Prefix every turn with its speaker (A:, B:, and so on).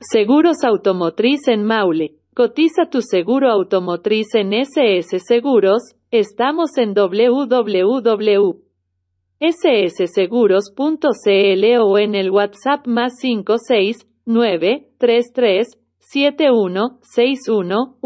A: Seguros Automotriz en Maule. Cotiza tu seguro automotriz en SS Seguros. Estamos en www.ssseguros.cl o en el WhatsApp más 569 33 71 61